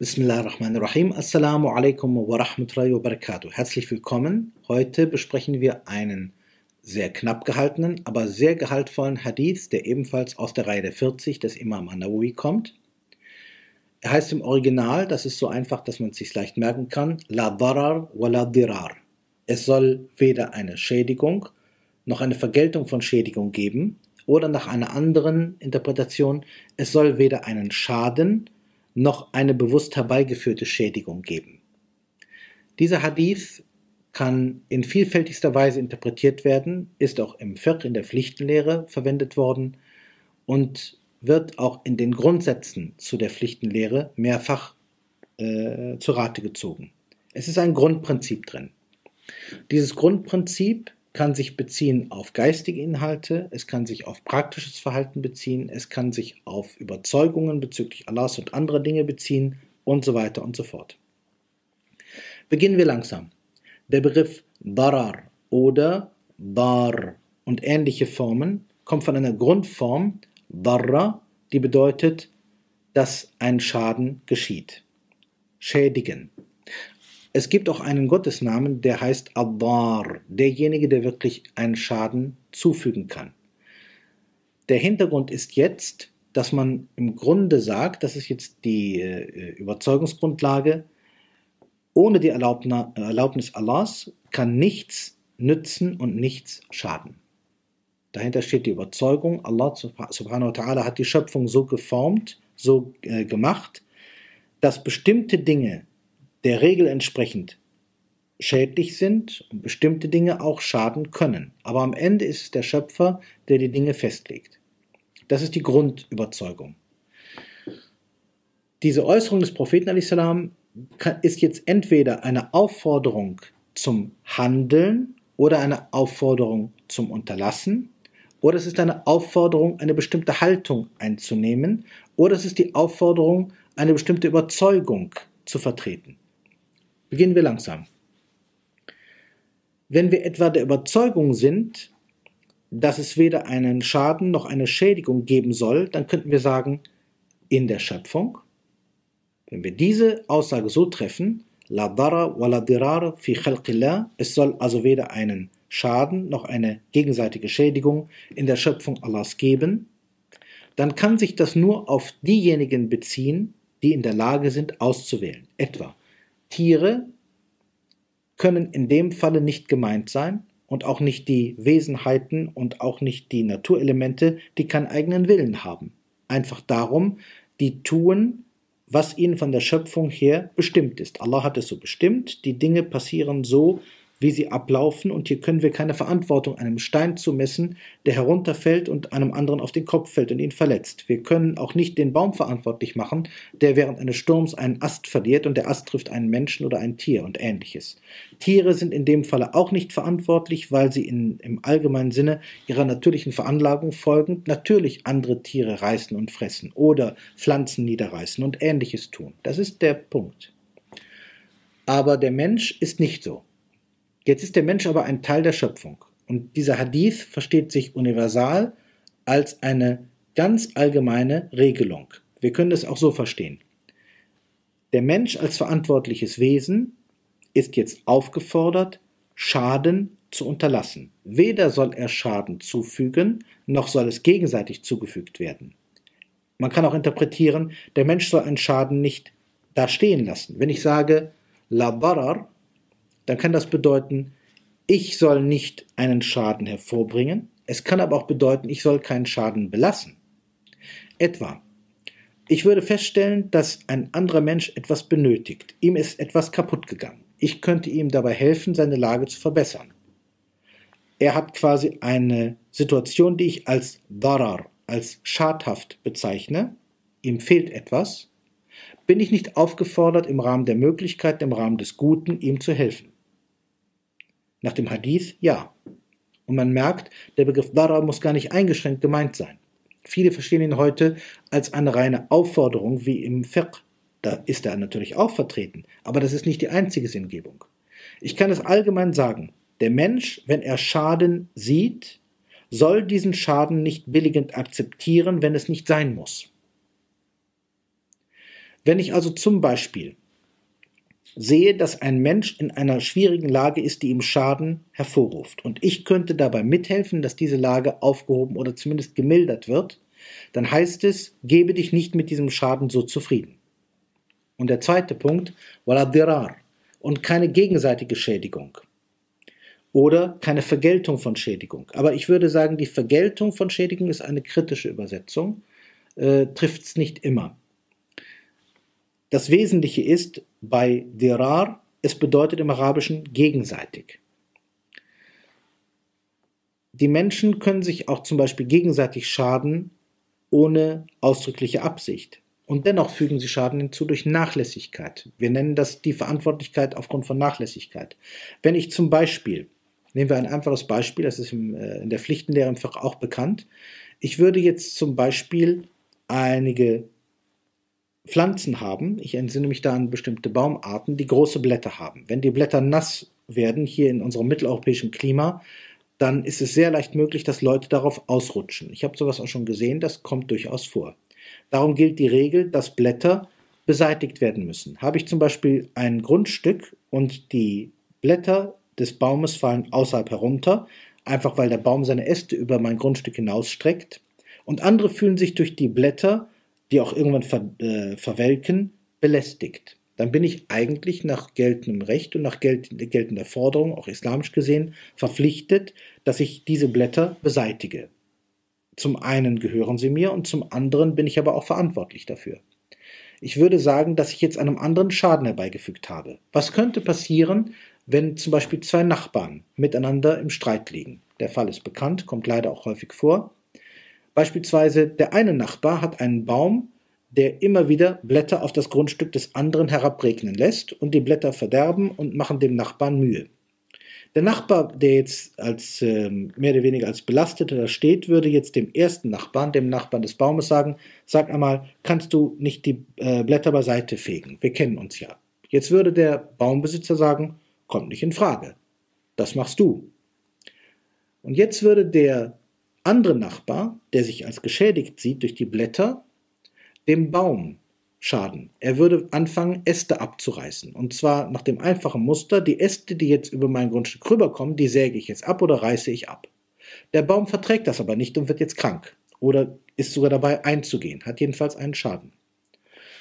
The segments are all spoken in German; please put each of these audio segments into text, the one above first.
Bismillahirrahmanirrahim. Assalamu alaikum wa rahmatullahi wa barakatuh. Herzlich willkommen. Heute besprechen wir einen sehr knapp gehaltenen, aber sehr gehaltvollen Hadith, der ebenfalls aus der Reihe der 40 des Imam An-Nawawi kommt. Er heißt im Original, das ist so einfach, dass man es sich leicht merken kann, La darar wa la dirar. Es soll weder eine Schädigung noch eine Vergeltung von Schädigung geben oder nach einer anderen Interpretation, es soll weder einen Schaden noch eine bewusst herbeigeführte Schädigung geben. Dieser Hadith kann in vielfältigster Weise interpretiert werden, ist auch im Fiqh in der Pflichtenlehre verwendet worden und wird auch in den Grundsätzen zu der Pflichtenlehre mehrfach äh, zu Rate gezogen. Es ist ein Grundprinzip drin. Dieses Grundprinzip kann sich beziehen auf geistige Inhalte, es kann sich auf praktisches Verhalten beziehen, es kann sich auf Überzeugungen bezüglich Allahs und anderer Dinge beziehen und so weiter und so fort. Beginnen wir langsam. Der Begriff Darar oder Dar und ähnliche Formen kommt von einer Grundform Darra, die bedeutet, dass ein Schaden geschieht. Schädigen. Es gibt auch einen Gottesnamen, der heißt Adar, derjenige, der wirklich einen Schaden zufügen kann. Der Hintergrund ist jetzt, dass man im Grunde sagt, das ist jetzt die äh, Überzeugungsgrundlage, ohne die Erlaubnis Allahs kann nichts nützen und nichts schaden. Dahinter steht die Überzeugung, Allah subhanahu wa ta'ala hat die Schöpfung so geformt, so äh, gemacht, dass bestimmte Dinge der Regel entsprechend schädlich sind und bestimmte Dinge auch schaden können. Aber am Ende ist es der Schöpfer, der die Dinge festlegt. Das ist die Grundüberzeugung. Diese Äußerung des Propheten salam ist jetzt entweder eine Aufforderung zum Handeln oder eine Aufforderung zum Unterlassen oder es ist eine Aufforderung, eine bestimmte Haltung einzunehmen oder es ist die Aufforderung, eine bestimmte Überzeugung zu vertreten. Beginnen wir langsam. Wenn wir etwa der Überzeugung sind, dass es weder einen Schaden noch eine Schädigung geben soll, dann könnten wir sagen, in der Schöpfung. Wenn wir diese Aussage so treffen, la dara wa la dirar fi es soll also weder einen Schaden noch eine gegenseitige Schädigung in der Schöpfung Allahs geben, dann kann sich das nur auf diejenigen beziehen, die in der Lage sind auszuwählen. Etwa Tiere können in dem Falle nicht gemeint sein und auch nicht die Wesenheiten und auch nicht die Naturelemente, die keinen eigenen Willen haben. Einfach darum, die tun, was ihnen von der Schöpfung her bestimmt ist. Allah hat es so bestimmt, die Dinge passieren so, wie sie ablaufen und hier können wir keine Verantwortung einem Stein zumessen, der herunterfällt und einem anderen auf den Kopf fällt und ihn verletzt. Wir können auch nicht den Baum verantwortlich machen, der während eines Sturms einen Ast verliert und der Ast trifft einen Menschen oder ein Tier und ähnliches. Tiere sind in dem Falle auch nicht verantwortlich, weil sie in, im allgemeinen Sinne ihrer natürlichen Veranlagung folgend natürlich andere Tiere reißen und fressen oder Pflanzen niederreißen und ähnliches tun. Das ist der Punkt. Aber der Mensch ist nicht so. Jetzt ist der Mensch aber ein Teil der Schöpfung. Und dieser Hadith versteht sich universal als eine ganz allgemeine Regelung. Wir können das auch so verstehen. Der Mensch als verantwortliches Wesen ist jetzt aufgefordert, Schaden zu unterlassen. Weder soll er Schaden zufügen, noch soll es gegenseitig zugefügt werden. Man kann auch interpretieren, der Mensch soll einen Schaden nicht da stehen lassen. Wenn ich sage, la barar, dann kann das bedeuten, ich soll nicht einen Schaden hervorbringen. Es kann aber auch bedeuten, ich soll keinen Schaden belassen. Etwa, ich würde feststellen, dass ein anderer Mensch etwas benötigt. Ihm ist etwas kaputt gegangen. Ich könnte ihm dabei helfen, seine Lage zu verbessern. Er hat quasi eine Situation, die ich als darar, als schadhaft bezeichne. Ihm fehlt etwas. Bin ich nicht aufgefordert, im Rahmen der Möglichkeiten, im Rahmen des Guten, ihm zu helfen? Nach dem Hadith ja. Und man merkt, der Begriff Dara muss gar nicht eingeschränkt gemeint sein. Viele verstehen ihn heute als eine reine Aufforderung wie im Fiqh. Da ist er natürlich auch vertreten, aber das ist nicht die einzige Sinngebung. Ich kann es allgemein sagen, der Mensch, wenn er Schaden sieht, soll diesen Schaden nicht billigend akzeptieren, wenn es nicht sein muss. Wenn ich also zum Beispiel sehe, dass ein Mensch in einer schwierigen Lage ist, die ihm Schaden hervorruft, und ich könnte dabei mithelfen, dass diese Lage aufgehoben oder zumindest gemildert wird, dann heißt es, gebe dich nicht mit diesem Schaden so zufrieden. Und der zweite Punkt, wala dirar, und keine gegenseitige Schädigung oder keine Vergeltung von Schädigung. Aber ich würde sagen, die Vergeltung von Schädigung ist eine kritische Übersetzung, äh, trifft es nicht immer. Das Wesentliche ist bei dirar, es bedeutet im Arabischen gegenseitig. Die Menschen können sich auch zum Beispiel gegenseitig schaden ohne ausdrückliche Absicht. Und dennoch fügen sie Schaden hinzu durch Nachlässigkeit. Wir nennen das die Verantwortlichkeit aufgrund von Nachlässigkeit. Wenn ich zum Beispiel, nehmen wir ein einfaches Beispiel, das ist äh, in der Pflichtenlehre auch bekannt, ich würde jetzt zum Beispiel einige Pflanzen haben, ich entsinne mich da an bestimmte Baumarten, die große Blätter haben. Wenn die Blätter nass werden, hier in unserem mitteleuropäischen Klima, dann ist es sehr leicht möglich, dass Leute darauf ausrutschen. Ich habe sowas auch schon gesehen, das kommt durchaus vor. Darum gilt die Regel, dass Blätter beseitigt werden müssen. Habe ich zum Beispiel ein Grundstück und die Blätter des Baumes fallen außerhalb herunter, einfach weil der Baum seine Äste über mein Grundstück hinausstreckt, und andere fühlen sich durch die Blätter, die auch irgendwann ver, äh, verwelken, belästigt dann bin ich eigentlich nach geltendem Recht und nach geltender Forderung, auch islamisch gesehen, verpflichtet, dass ich diese Blätter beseitige. Zum einen gehören sie mir und zum anderen bin ich aber auch verantwortlich dafür. Ich würde sagen, dass ich jetzt einem anderen Schaden herbeigefügt habe. Was könnte passieren, wenn zum Beispiel zwei Nachbarn miteinander im Streit liegen? Der Fall ist bekannt, kommt leider auch häufig vor. Beispielsweise der eine Nachbar hat einen Baum, der immer wieder Blätter auf das Grundstück des anderen herabregnen lässt und die Blätter verderben und machen dem Nachbarn Mühe. Der Nachbar, der jetzt als äh, mehr oder weniger als Belasteter steht, würde jetzt dem ersten Nachbarn, dem Nachbarn des Baumes sagen, sag einmal, kannst du nicht die äh, Blätter beiseite fegen? Wir kennen uns ja. Jetzt würde der Baumbesitzer sagen, kommt nicht in Frage. Das machst du. Und jetzt würde der andere Nachbar, der sich als geschädigt sieht durch die Blätter, dem Baum schaden. Er würde anfangen, Äste abzureißen. Und zwar nach dem einfachen Muster, die Äste, die jetzt über mein Grundstück rüberkommen, die säge ich jetzt ab oder reiße ich ab. Der Baum verträgt das aber nicht und wird jetzt krank. Oder ist sogar dabei einzugehen, hat jedenfalls einen Schaden.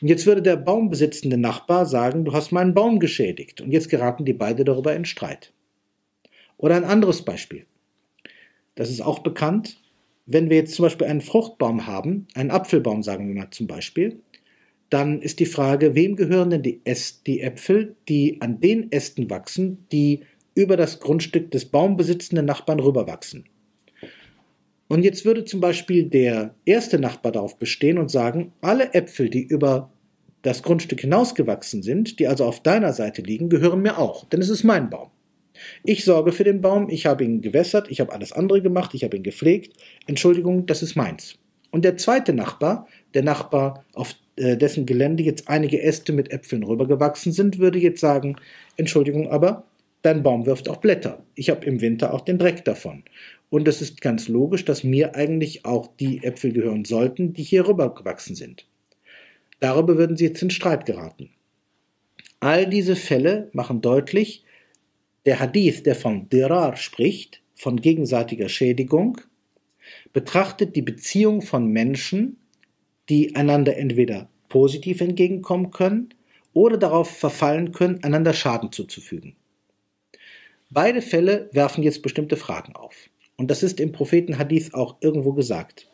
Und jetzt würde der baumbesitzende Nachbar sagen, du hast meinen Baum geschädigt. Und jetzt geraten die beide darüber in Streit. Oder ein anderes Beispiel. Das ist auch bekannt wenn wir jetzt zum Beispiel einen Fruchtbaum haben, einen Apfelbaum sagen wir mal zum Beispiel, dann ist die Frage, wem gehören denn die, Äst, die Äpfel, die an den Ästen wachsen, die über das Grundstück des baumbesitzenden Nachbarn rüberwachsen. Und jetzt würde zum Beispiel der erste Nachbar darauf bestehen und sagen, alle Äpfel, die über das Grundstück hinausgewachsen sind, die also auf deiner Seite liegen, gehören mir auch, denn es ist mein Baum. Ich sorge für den Baum, ich habe ihn gewässert, ich habe alles andere gemacht, ich habe ihn gepflegt. Entschuldigung, das ist meins. Und der zweite Nachbar, der Nachbar, auf äh, dessen Gelände jetzt einige Äste mit Äpfeln rübergewachsen sind, würde jetzt sagen, Entschuldigung, aber dein Baum wirft auch Blätter. Ich habe im Winter auch den Dreck davon. Und es ist ganz logisch, dass mir eigentlich auch die Äpfel gehören sollten, die hier rübergewachsen sind. Darüber würden sie jetzt in Streit geraten. All diese Fälle machen deutlich, der Hadith, der von Dirar spricht, von gegenseitiger Schädigung, betrachtet die Beziehung von Menschen, die einander entweder positiv entgegenkommen können oder darauf verfallen können, einander Schaden zuzufügen. Beide Fälle werfen jetzt bestimmte Fragen auf. Und das ist im Propheten Hadith auch irgendwo gesagt.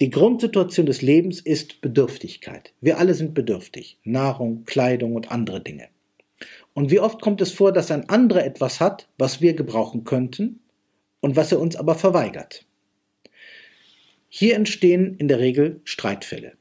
Die Grundsituation des Lebens ist Bedürftigkeit. Wir alle sind bedürftig. Nahrung, Kleidung und andere Dinge. Und wie oft kommt es vor, dass ein anderer etwas hat, was wir gebrauchen könnten und was er uns aber verweigert? Hier entstehen in der Regel Streitfälle.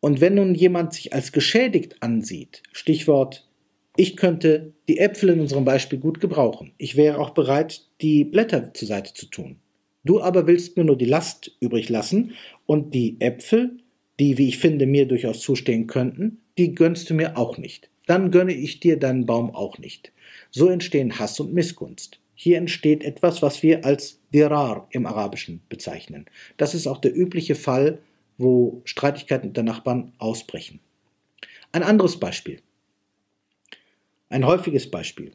Und wenn nun jemand sich als geschädigt ansieht, Stichwort, ich könnte die Äpfel in unserem Beispiel gut gebrauchen, ich wäre auch bereit, die Blätter zur Seite zu tun. Du aber willst mir nur die Last übrig lassen und die Äpfel, die, wie ich finde, mir durchaus zustehen könnten, die gönnst du mir auch nicht dann gönne ich dir deinen Baum auch nicht. So entstehen Hass und Missgunst. Hier entsteht etwas, was wir als Dirar im Arabischen bezeichnen. Das ist auch der übliche Fall, wo Streitigkeiten unter Nachbarn ausbrechen. Ein anderes Beispiel. Ein häufiges Beispiel.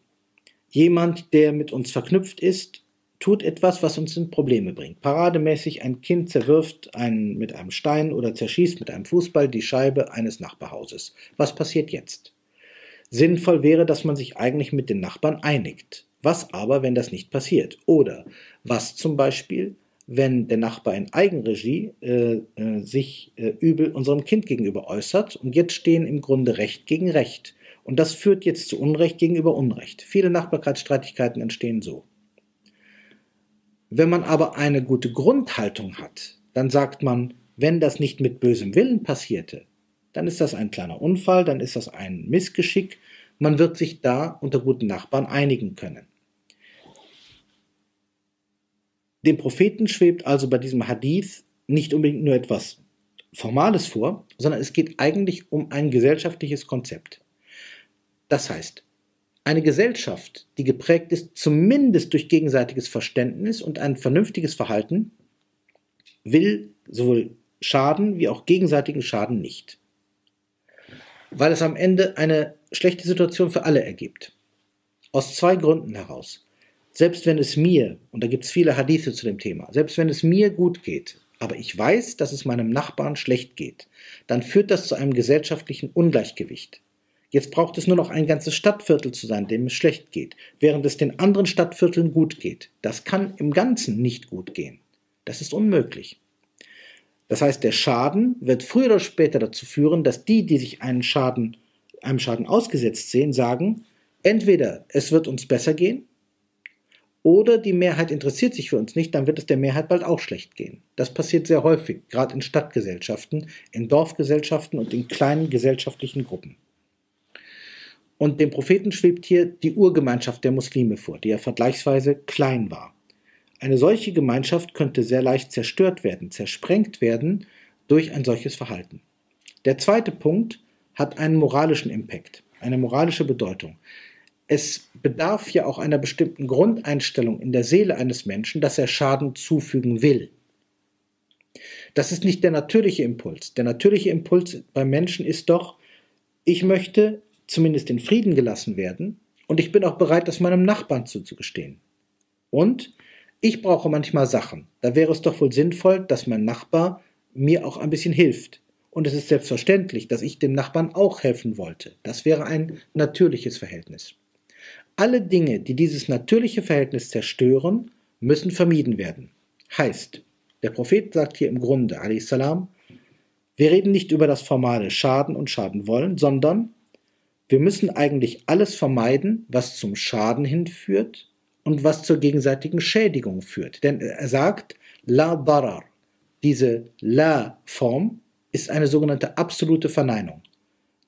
Jemand, der mit uns verknüpft ist, tut etwas, was uns in Probleme bringt. Parademäßig ein Kind zerwirft einen, mit einem Stein oder zerschießt mit einem Fußball die Scheibe eines Nachbarhauses. Was passiert jetzt? Sinnvoll wäre, dass man sich eigentlich mit den Nachbarn einigt. Was aber, wenn das nicht passiert? Oder was zum Beispiel, wenn der Nachbar in Eigenregie äh, äh, sich äh, übel unserem Kind gegenüber äußert und jetzt stehen im Grunde Recht gegen Recht. Und das führt jetzt zu Unrecht gegenüber Unrecht. Viele Nachbarkeitsstreitigkeiten entstehen so. Wenn man aber eine gute Grundhaltung hat, dann sagt man, wenn das nicht mit bösem Willen passierte, dann ist das ein kleiner Unfall, dann ist das ein Missgeschick. Man wird sich da unter guten Nachbarn einigen können. Dem Propheten schwebt also bei diesem Hadith nicht unbedingt nur etwas Formales vor, sondern es geht eigentlich um ein gesellschaftliches Konzept. Das heißt, eine Gesellschaft, die geprägt ist zumindest durch gegenseitiges Verständnis und ein vernünftiges Verhalten, will sowohl Schaden wie auch gegenseitigen Schaden nicht. Weil es am Ende eine schlechte Situation für alle ergibt. Aus zwei Gründen heraus. Selbst wenn es mir, und da gibt es viele Hadithe zu dem Thema, selbst wenn es mir gut geht, aber ich weiß, dass es meinem Nachbarn schlecht geht, dann führt das zu einem gesellschaftlichen Ungleichgewicht. Jetzt braucht es nur noch ein ganzes Stadtviertel zu sein, dem es schlecht geht, während es den anderen Stadtvierteln gut geht. Das kann im Ganzen nicht gut gehen. Das ist unmöglich. Das heißt, der Schaden wird früher oder später dazu führen, dass die, die sich einen Schaden, einem Schaden ausgesetzt sehen, sagen, entweder es wird uns besser gehen, oder die Mehrheit interessiert sich für uns nicht, dann wird es der Mehrheit bald auch schlecht gehen. Das passiert sehr häufig, gerade in Stadtgesellschaften, in Dorfgesellschaften und in kleinen gesellschaftlichen Gruppen. Und dem Propheten schwebt hier die Urgemeinschaft der Muslime vor, die ja vergleichsweise klein war. Eine solche Gemeinschaft könnte sehr leicht zerstört werden, zersprengt werden durch ein solches Verhalten. Der zweite Punkt hat einen moralischen Impact, eine moralische Bedeutung. Es bedarf ja auch einer bestimmten Grundeinstellung in der Seele eines Menschen, dass er Schaden zufügen will. Das ist nicht der natürliche Impuls. Der natürliche Impuls beim Menschen ist doch, ich möchte zumindest in Frieden gelassen werden und ich bin auch bereit, das meinem Nachbarn zuzugestehen. Und ich brauche manchmal Sachen. Da wäre es doch wohl sinnvoll, dass mein Nachbar mir auch ein bisschen hilft. Und es ist selbstverständlich, dass ich dem Nachbarn auch helfen wollte. Das wäre ein natürliches Verhältnis. Alle Dinge, die dieses natürliche Verhältnis zerstören, müssen vermieden werden. Heißt, der Prophet sagt hier im Grunde, salam, wir reden nicht über das formale Schaden und Schaden wollen, sondern wir müssen eigentlich alles vermeiden, was zum Schaden hinführt und was zur gegenseitigen Schädigung führt. Denn er sagt, la darar. Diese la-Form ist eine sogenannte absolute Verneinung.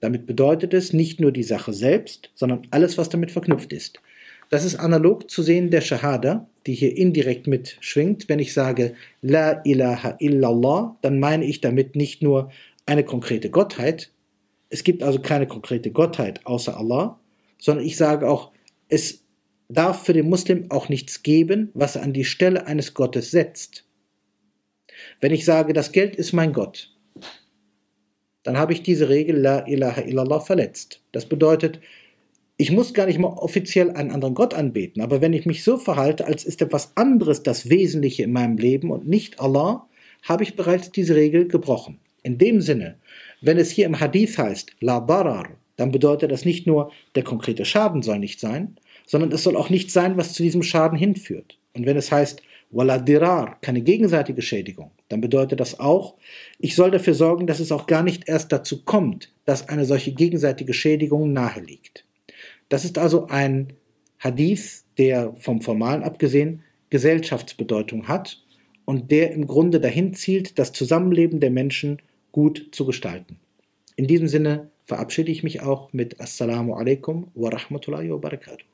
Damit bedeutet es nicht nur die Sache selbst, sondern alles, was damit verknüpft ist. Das ist analog zu sehen der Shahada, die hier indirekt mitschwingt. Wenn ich sage La ilaha illallah, dann meine ich damit nicht nur eine konkrete Gottheit, es gibt also keine konkrete Gottheit außer Allah, sondern ich sage auch, es darf für den Muslim auch nichts geben, was er an die Stelle eines Gottes setzt. Wenn ich sage, das Geld ist mein Gott, dann habe ich diese Regel La ilaha illallah verletzt. Das bedeutet, ich muss gar nicht mal offiziell einen anderen Gott anbeten, aber wenn ich mich so verhalte, als ist etwas anderes das Wesentliche in meinem Leben und nicht Allah, habe ich bereits diese Regel gebrochen. In dem Sinne, wenn es hier im Hadith heißt, la darar, dann bedeutet das nicht nur, der konkrete Schaden soll nicht sein, sondern es soll auch nicht sein, was zu diesem Schaden hinführt. Und wenn es heißt, wala dirar, keine gegenseitige Schädigung, dann bedeutet das auch, ich soll dafür sorgen, dass es auch gar nicht erst dazu kommt, dass eine solche gegenseitige Schädigung nahe liegt. Das ist also ein Hadith, der vom Formalen abgesehen Gesellschaftsbedeutung hat und der im Grunde dahin zielt, das Zusammenleben der Menschen gut zu gestalten. In diesem Sinne verabschiede ich mich auch mit Assalamu alaikum wa rahmatullahi wa barakatuh.